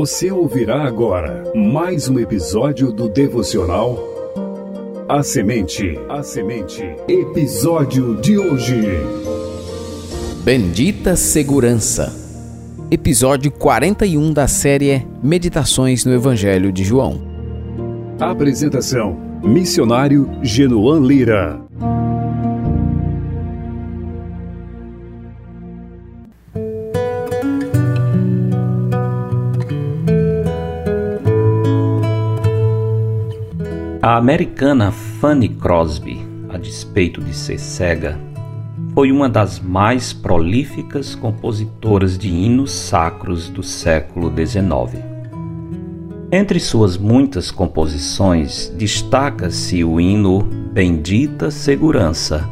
Você ouvirá agora mais um episódio do devocional A Semente. A Semente. Episódio de hoje. Bendita Segurança. Episódio 41 da série Meditações no Evangelho de João. Apresentação: Missionário Genoan Lira. A americana Fanny Crosby, a despeito de ser cega, foi uma das mais prolíficas compositoras de hinos sacros do século XIX. Entre suas muitas composições, destaca-se o hino Bendita Segurança,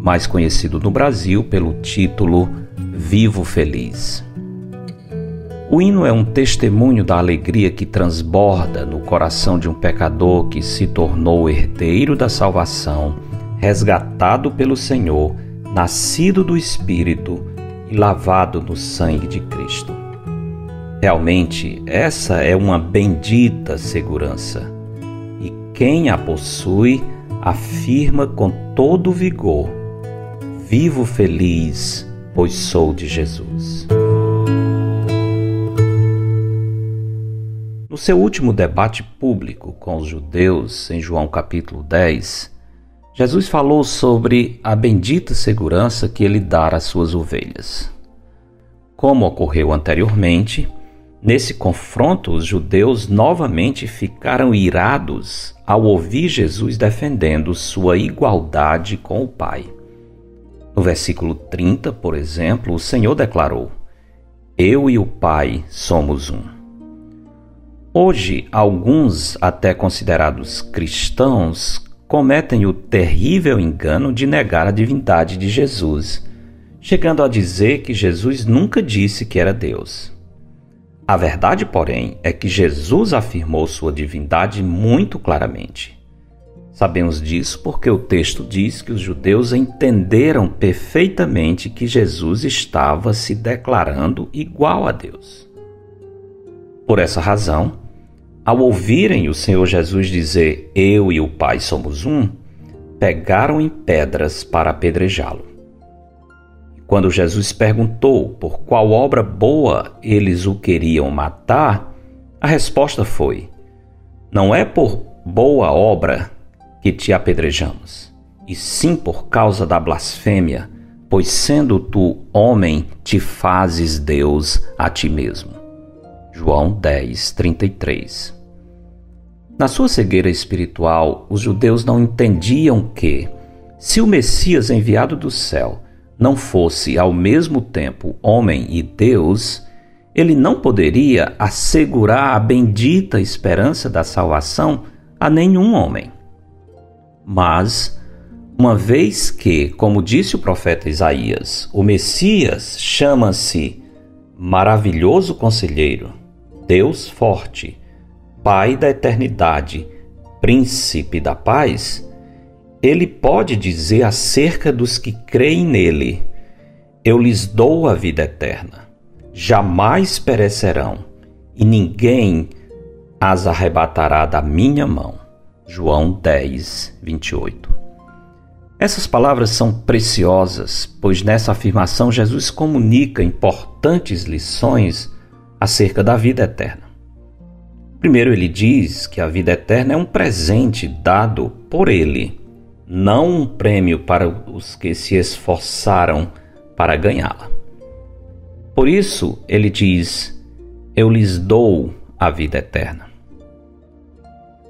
mais conhecido no Brasil pelo título Vivo Feliz. O hino é um testemunho da alegria que transborda no coração de um pecador que se tornou herdeiro da salvação, resgatado pelo Senhor, nascido do Espírito e lavado no sangue de Cristo. Realmente, essa é uma bendita segurança. E quem a possui afirma com todo vigor: Vivo feliz, pois sou de Jesus. No seu último debate público com os judeus, em João capítulo 10, Jesus falou sobre a bendita segurança que ele dá às suas ovelhas. Como ocorreu anteriormente, nesse confronto os judeus novamente ficaram irados ao ouvir Jesus defendendo sua igualdade com o Pai. No versículo 30, por exemplo, o Senhor declarou: Eu e o Pai somos um. Hoje, alguns, até considerados cristãos, cometem o terrível engano de negar a divindade de Jesus, chegando a dizer que Jesus nunca disse que era Deus. A verdade, porém, é que Jesus afirmou sua divindade muito claramente. Sabemos disso porque o texto diz que os judeus entenderam perfeitamente que Jesus estava se declarando igual a Deus. Por essa razão, ao ouvirem o Senhor Jesus dizer: Eu e o Pai somos um, pegaram em pedras para apedrejá-lo. Quando Jesus perguntou por qual obra boa eles o queriam matar, a resposta foi: Não é por boa obra que te apedrejamos, e sim por causa da blasfêmia, pois sendo tu homem, te fazes Deus a ti mesmo. João 10, 33 na sua cegueira espiritual, os judeus não entendiam que, se o Messias enviado do céu não fosse ao mesmo tempo homem e Deus, ele não poderia assegurar a bendita esperança da salvação a nenhum homem. Mas, uma vez que, como disse o profeta Isaías, o Messias chama-se Maravilhoso Conselheiro, Deus Forte, Pai da eternidade, Príncipe da paz, ele pode dizer acerca dos que creem nele: Eu lhes dou a vida eterna, jamais perecerão, e ninguém as arrebatará da minha mão. João 10, 28. Essas palavras são preciosas, pois nessa afirmação Jesus comunica importantes lições acerca da vida eterna. Primeiro, ele diz que a vida eterna é um presente dado por ele, não um prêmio para os que se esforçaram para ganhá-la. Por isso, ele diz: Eu lhes dou a vida eterna.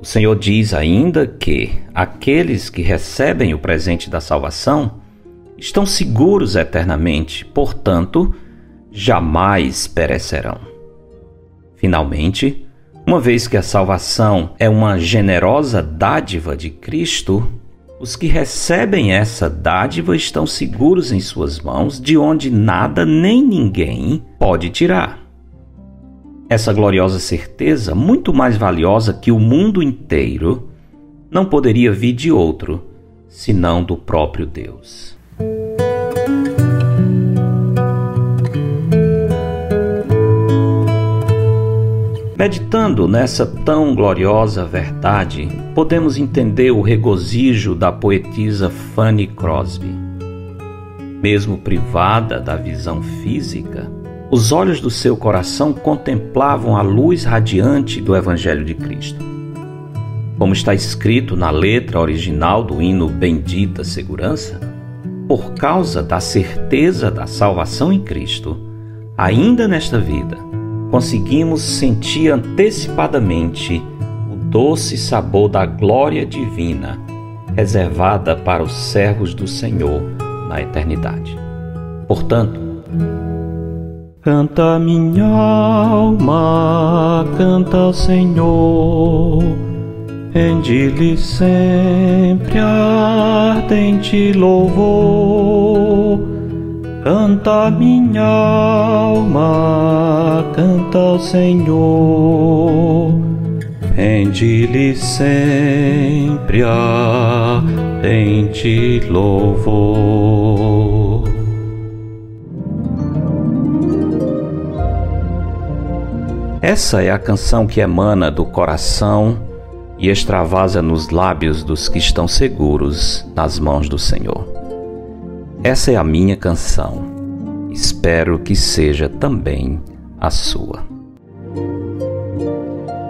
O Senhor diz ainda que aqueles que recebem o presente da salvação estão seguros eternamente, portanto, jamais perecerão. Finalmente, uma vez que a salvação é uma generosa dádiva de Cristo, os que recebem essa dádiva estão seguros em suas mãos, de onde nada nem ninguém pode tirar. Essa gloriosa certeza, muito mais valiosa que o mundo inteiro, não poderia vir de outro senão do próprio Deus. Meditando nessa tão gloriosa verdade, podemos entender o regozijo da poetisa Fanny Crosby. Mesmo privada da visão física, os olhos do seu coração contemplavam a luz radiante do Evangelho de Cristo. Como está escrito na letra original do hino Bendita Segurança, por causa da certeza da salvação em Cristo, ainda nesta vida, conseguimos sentir antecipadamente o doce sabor da glória divina reservada para os servos do Senhor na eternidade. Portanto, canta minha alma, canta Senhor, rende-lhe sempre ardente louvor Canta minha alma, canta ao Senhor, rende-lhe sempre ardente louvor. Essa é a canção que emana do coração e extravasa nos lábios dos que estão seguros nas mãos do Senhor. Essa é a minha canção. Espero que seja também a sua.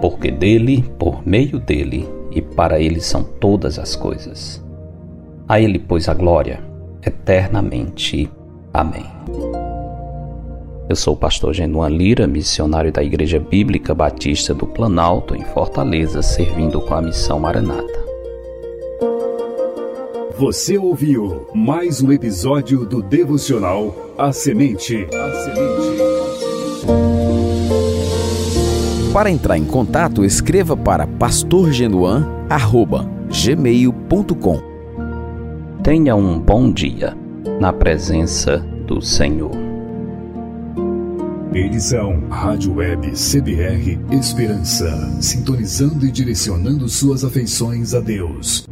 Porque dele, por meio dele e para ele são todas as coisas. A ele, pois, a glória eternamente. Amém. Eu sou o pastor Genuan Lira, missionário da Igreja Bíblica Batista do Planalto, em Fortaleza, servindo com a missão Maranata. Você ouviu mais um episódio do devocional A Semente. A Semente. Para entrar em contato, escreva para pastorgenuan@gmail.com. Tenha um bom dia na presença do Senhor. Edição Rádio Web CBR Esperança, sintonizando e direcionando suas afeições a Deus.